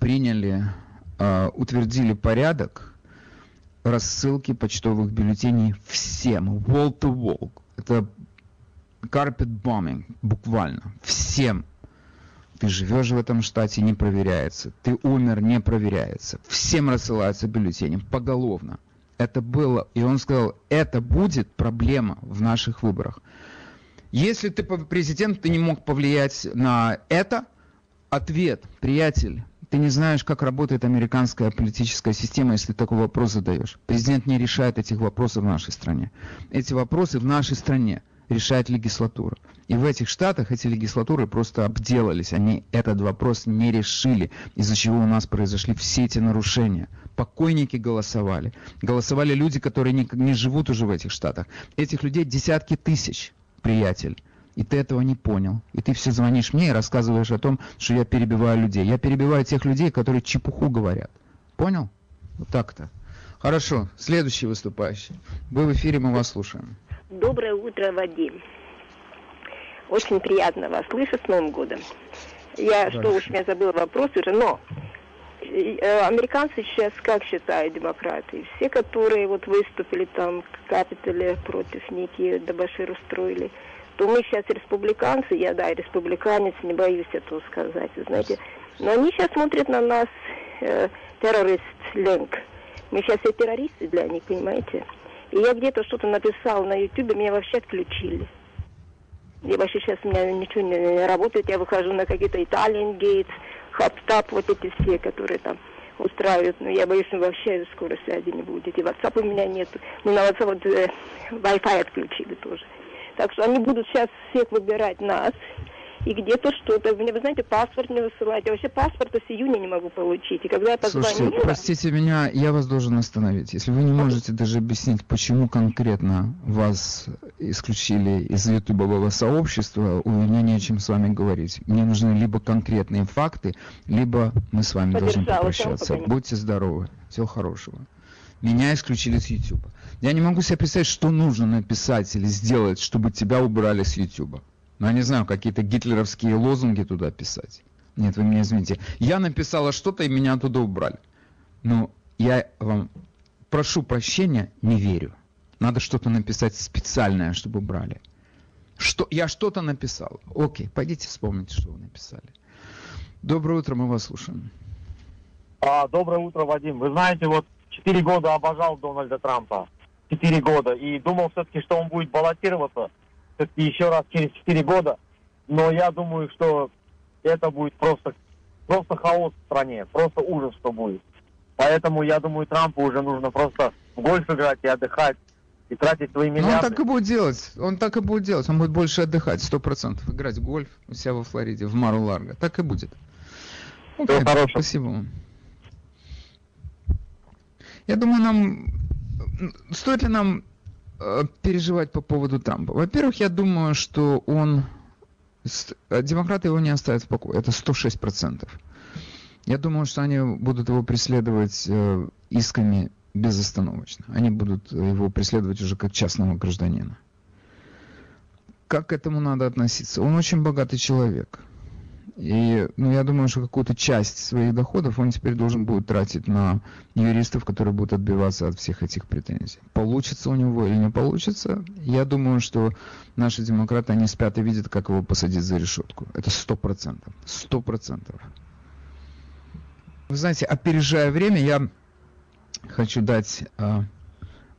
приняли, э, утвердили порядок рассылки почтовых бюллетеней всем, wall to wall. Это carpet bombing, буквально, всем. Ты живешь в этом штате, не проверяется. Ты умер, не проверяется. Всем рассылаются бюллетени, поголовно. Это было, и он сказал, это будет проблема в наших выборах. Если ты президент, ты не мог повлиять на это, ответ, приятель, Ты не знаешь, как работает американская политическая система, если ты такой вопрос задаешь. Президент не решает этих вопросов в нашей стране. Эти вопросы в нашей стране решает легислатура. И в этих штатах эти легислатуры просто обделались. Они этот вопрос не решили, из-за чего у нас произошли все эти нарушения. Покойники голосовали. Голосовали люди, которые не, не живут уже в этих штатах. Этих людей десятки тысяч, приятель. И ты этого не понял. И ты все звонишь мне и рассказываешь о том, что я перебиваю людей. Я перебиваю тех людей, которые чепуху говорят. Понял? Вот так-то. Хорошо. Следующий выступающий. Вы в эфире, мы вас слушаем. Доброе утро, Вадим. Очень приятно вас слышать с Новым годом. Я, Дальше. что уж, я забыла вопрос уже, но э, американцы сейчас как считают демократы? Все, которые вот выступили там в Капитоле против Ники Дабашир устроили, то мы сейчас республиканцы, я, да, республиканец, не боюсь этого сказать, знаете, но они сейчас смотрят на нас э, террорист ленг. Мы сейчас все террористы для них, понимаете? И я где-то что-то написал на YouTube, меня вообще отключили. Я вообще сейчас у меня ничего не работает, я выхожу на какие-то Italian Gates, HubStop, вот эти все, которые там устраивают, но я боюсь, что вообще скоро связи не будет. И WhatsApp у меня нет. Ну, на WhatsApp вот э, Wi-Fi отключили тоже. Так что они будут сейчас всех выбирать нас, и где-то что-то. Мне, вы знаете, паспорт не высылать. Я вообще паспорта с июня не могу получить. И когда я позвонила... Слушайте, простите меня, я вас должен остановить. Если вы не можете даже объяснить, почему конкретно вас исключили из ютубового сообщества, у меня не о чем с вами говорить. Мне нужны либо конкретные факты, либо мы с вами должны попрощаться. Будьте здоровы. Всего хорошего. Меня исключили с YouTube. Я не могу себе представить, что нужно написать или сделать, чтобы тебя убрали с YouTube. Ну, я не знаю, какие-то гитлеровские лозунги туда писать. Нет, вы меня извините. Я написала что-то, и меня оттуда убрали. Ну, я вам прошу прощения, не верю. Надо что-то написать специальное, чтобы убрали. Что, я что-то написал. Окей, пойдите вспомните, что вы написали. Доброе утро, мы вас слушаем. А, доброе утро, Вадим. Вы знаете, вот четыре года обожал Дональда Трампа. Четыре года. И думал все-таки, что он будет баллотироваться все-таки еще раз через 4 года. Но я думаю, что это будет просто, просто хаос в стране, просто ужас, что будет. Поэтому я думаю, Трампу уже нужно просто в гольф играть и отдыхать, и тратить свои миллиарды. Ну, он так и будет делать. Он так и будет делать. Он будет больше отдыхать, сто процентов. Играть в гольф у себя во Флориде, в Мару-Ларго. Так и будет. Okay, Всего Спасибо вам. Я думаю, нам... Стоит ли нам Э, переживать по поводу Трампа? Во-первых, я думаю, что он... Э, демократы его не оставят в покое. Это 106%. Я думаю, что они будут его преследовать э, исками безостановочно. Они будут его преследовать уже как частного гражданина. Как к этому надо относиться? Он очень богатый человек. И ну, я думаю, что какую-то часть своих доходов он теперь должен будет тратить на юристов, которые будут отбиваться от всех этих претензий. Получится у него или не получится, я думаю, что наши демократы, они спят и видят, как его посадить за решетку. Это сто процентов. Сто процентов. Вы знаете, опережая время, я хочу дать а,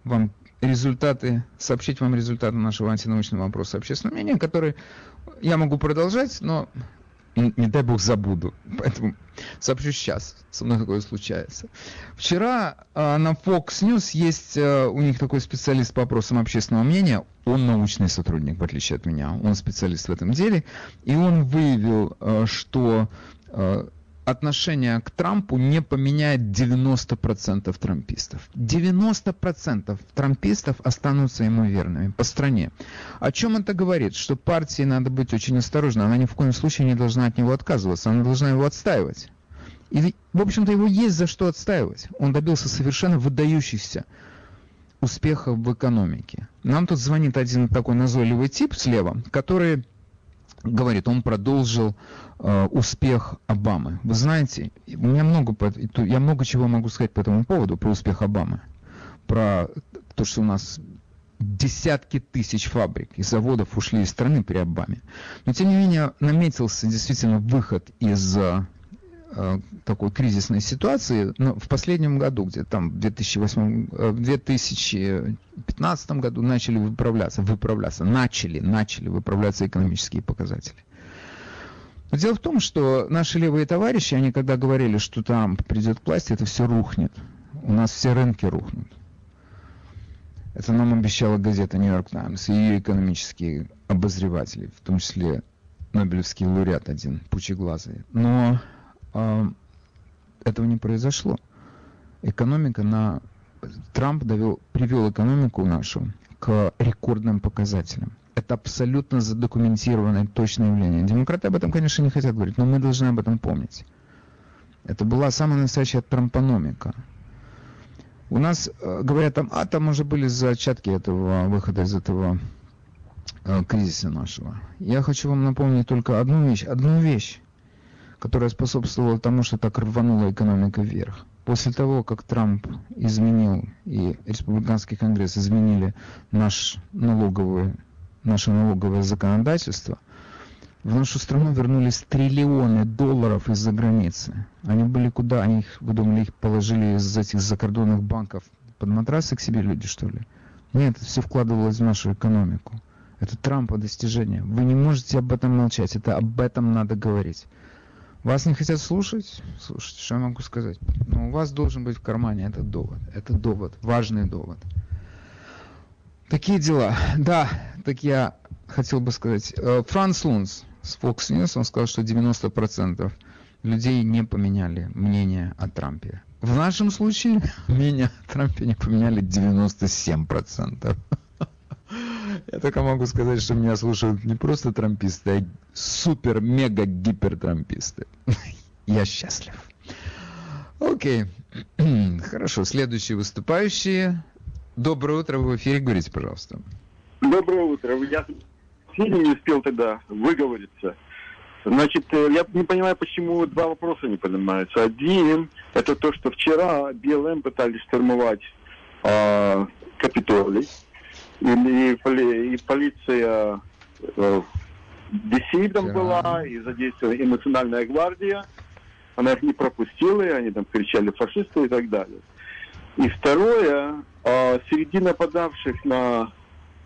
вам результаты, сообщить вам результаты нашего антинаучного опроса общественного мнения, который я могу продолжать, но не, не дай бог забуду. Поэтому сообщу сейчас. Со мной такое случается. Вчера э, на Fox News есть э, у них такой специалист по вопросам общественного мнения. Он научный сотрудник, в отличие от меня. Он специалист в этом деле. И он выявил, э, что э, отношение к Трампу не поменяет 90% трампистов. 90% трампистов останутся ему верными по стране. О чем это говорит? Что партии надо быть очень осторожной. Она ни в коем случае не должна от него отказываться. Она должна его отстаивать. И, в общем-то, его есть за что отстаивать. Он добился совершенно выдающихся успехов в экономике. Нам тут звонит один такой назойливый тип слева, который говорит, он продолжил э, успех Обамы. Вы знаете, у меня много, я много чего могу сказать по этому поводу, про успех Обамы. Про то, что у нас десятки тысяч фабрик и заводов ушли из страны при Обаме. Но тем не менее наметился действительно выход из э, такой кризисной ситуации, но в последнем году, где там в 2008, э, в 2015 году начали выправляться, выправляться, начали, начали выправляться экономические показатели. Но дело в том, что наши левые товарищи, они когда говорили, что Трамп придет к власти, это все рухнет. У нас все рынки рухнут. Это нам обещала газета «Нью-Йорк Таймс» и ее экономические обозреватели, в том числе Нобелевский лауреат один, пучеглазый. Но э, этого не произошло. Экономика на... Трамп довел, привел экономику нашу к рекордным показателям. Это абсолютно задокументированное точное явление. Демократы об этом, конечно, не хотят говорить, но мы должны об этом помнить. Это была самая настоящая трампономика. У нас, э, говорят, там, а там уже были зачатки этого выхода из этого э, кризиса нашего. Я хочу вам напомнить только одну вещь, одну вещь, которая способствовала тому, что так рванула экономика вверх. После того, как Трамп изменил и республиканский конгресс изменили наш налоговый, наше налоговое законодательство, в нашу страну вернулись триллионы долларов из-за границы. Они были куда? Они их, вы думали, их положили из этих закордонных банков под матрасы к себе люди, что ли? Нет, все вкладывалось в нашу экономику. Это Трампа достижение. Вы не можете об этом молчать. Это об этом надо говорить. Вас не хотят слушать? Слушайте, что я могу сказать? Но у вас должен быть в кармане этот довод. Это довод, важный довод. Такие дела. Да, так я хотел бы сказать. Э, Франц Лунс, с Fox News, он сказал, что 90% людей не поменяли мнение о Трампе. В нашем случае мнение о Трампе не поменяли 97%. Я только могу сказать, что меня слушают не просто трамписты, а супер-мега-гипертрамписты. Я счастлив. Окей. Хорошо. Следующие выступающие. Доброе утро. Вы в эфире. Говорите, пожалуйста. Доброе утро. Я сильно не успел тогда выговориться. Значит, э, я не понимаю, почему два вопроса не поднимаются. Один, это то, что вчера БЛМ пытались штурмовать э, Капитолий, и, и, и полиция э, десидом была, и задействована и Национальная гвардия. Она их не пропустила, и они там кричали фашисты и так далее. И второе, э, среди нападавших на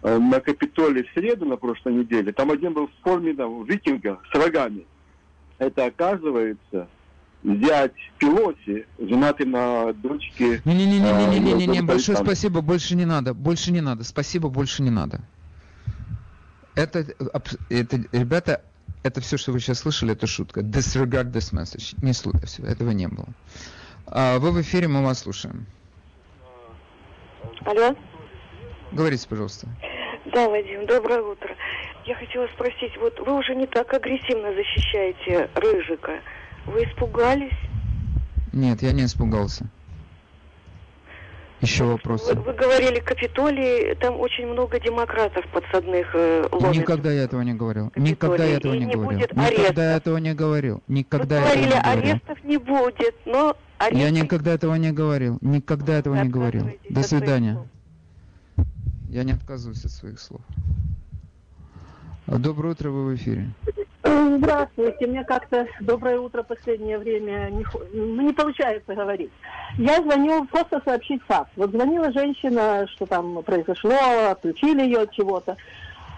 Э, на Капитолии в среду на прошлой неделе, там один был в форме там, викинга с рогами. Это оказывается взять Пелоси, женатый на дочке... Не-не-не-не-не-не-не, большое спасибо, больше не надо, больше не надо, спасибо, больше не надо. Это, это, ребята, это все, что вы сейчас слышали, это шутка. Disregard this message. Не слушайте, этого не было. А, вы в эфире, мы вас слушаем. Алло. Говорите, пожалуйста. Да, Вадим, доброе утро. Я хотела спросить, вот вы уже не так агрессивно защищаете Рыжика. Вы испугались? Нет, я не испугался. Еще вопросы. Вы, вы говорили, Капитолий, там очень много демократов подсадных э, ломит. Никогда я этого не говорил. Капитолий. Никогда я этого не, не говорил. Никогда арестов. я этого не говорил. Никогда вы говорили, этого не говорил. арестов не будет, но аресты... Я никогда этого не говорил. Никогда этого не говорил. До свидания. Я не отказываюсь от своих слов. Доброе утро, вы в эфире. Здравствуйте, мне как-то доброе утро последнее время не, ну, не получается говорить. Я звоню просто сообщить факт. Вот звонила женщина, что там произошло, отключили ее от чего-то.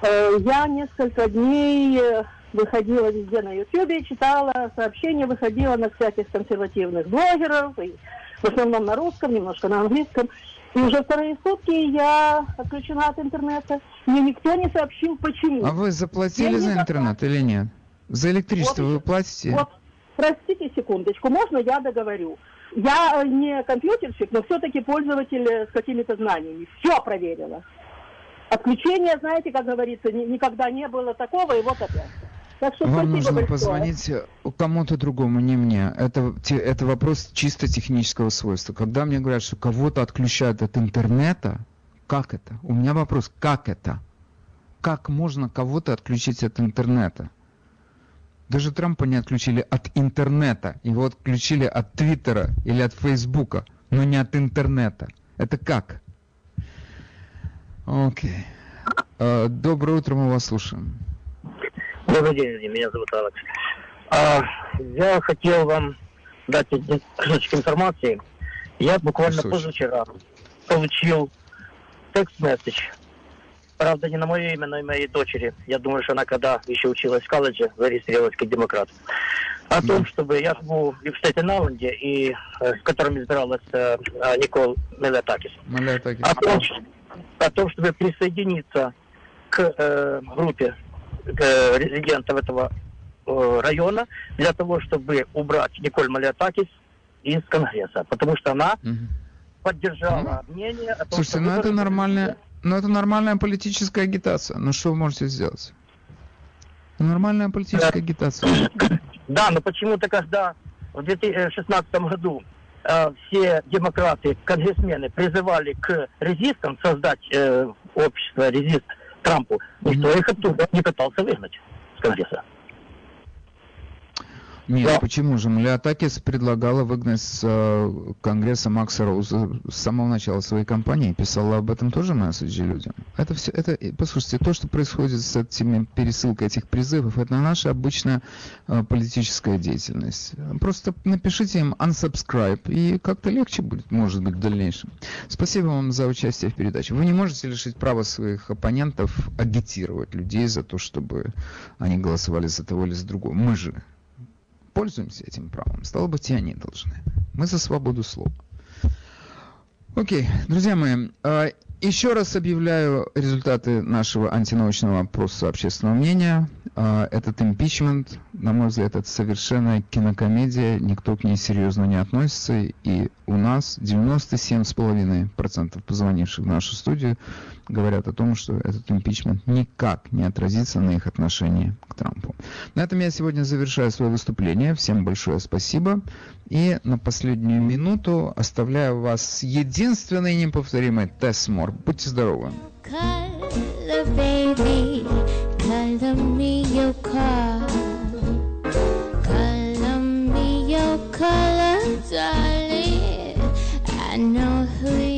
Э, я несколько дней э, выходила везде на Ютьюбе, читала сообщения, выходила на всяких консервативных блогеров, и в основном на русском, немножко на английском. И уже вторые сутки я отключена от интернета. Мне никто не сообщил, почему. А вы заплатили я за интернет или нет? За электричество вот, вы платите? Вот, простите секундочку, можно я договорю? Я не компьютерщик, но все-таки пользователь с какими-то знаниями. Все проверила. Отключения, знаете, как говорится, никогда не было такого, и вот опять. Так что Вам нужно большое. позвонить кому-то другому, не мне. Это, это вопрос чисто технического свойства. Когда мне говорят, что кого-то отключают от интернета, как это? У меня вопрос, как это? Как можно кого-то отключить от интернета? Даже Трампа не отключили от интернета. Его отключили от Твиттера или от Фейсбука, но не от интернета. Это как? Окей. Okay. Доброе утро, мы вас слушаем. Добрый день, меня зовут Алекс. А, я хотел вам дать кусочек информации. Я буквально Слушай. позавчера получил текст-месседж правда, не на мое имя, но и моей дочери. Я думаю, что она, когда еще училась в колледже, зарегистрировалась как демократ. О том, чтобы я живу в Штатен-Айленде, и э, в котором избиралась э, Никол Мелетакис. Мелетакис. О том, о том, чтобы присоединиться к э, группе э, резидентов этого э, района для того, чтобы убрать Николь Малиатакис из Конгресса, потому что она угу. поддержала ну, мнение о том, Слушайте, ну это нормальная, ну это нормальная политическая агитация. Ну что вы можете сделать? Нормальная политическая да. агитация. Да, но почему-то когда в 2016 году э, все демократы, конгрессмены призывали к резистам создать э, общество резист Трампу, никто mm-hmm. их оттуда не пытался выгнать с Конгресса. Нет, да. почему же? Млеотакис предлагала выгнать с э, Конгресса Макса Роуза с самого начала своей кампании, писала об этом тоже месседжи людям. Это все, это, послушайте, то, что происходит с этими пересылкой этих призывов, это наша обычная э, политическая деятельность. Просто напишите им unsubscribe, и как-то легче будет, может быть, в дальнейшем. Спасибо вам за участие в передаче. Вы не можете лишить права своих оппонентов агитировать людей за то, чтобы они голосовали за того или за другого. Мы же пользуемся этим правом, стало быть, и они должны. Мы за свободу слова. Окей, друзья мои, а, еще раз объявляю результаты нашего антинаучного опроса общественного мнения. А, этот импичмент, на мой взгляд, это совершенная кинокомедия, никто к ней серьезно не относится, и у нас 97,5% позвонивших в нашу студию говорят о том, что этот импичмент никак не отразится на их отношении к Трампу. На этом я сегодня завершаю свое выступление. Всем большое спасибо. И на последнюю минуту оставляю вас с единственной неповторимой Тесс Мор. Будьте здоровы. Color, baby, color me your car. Darling. I know who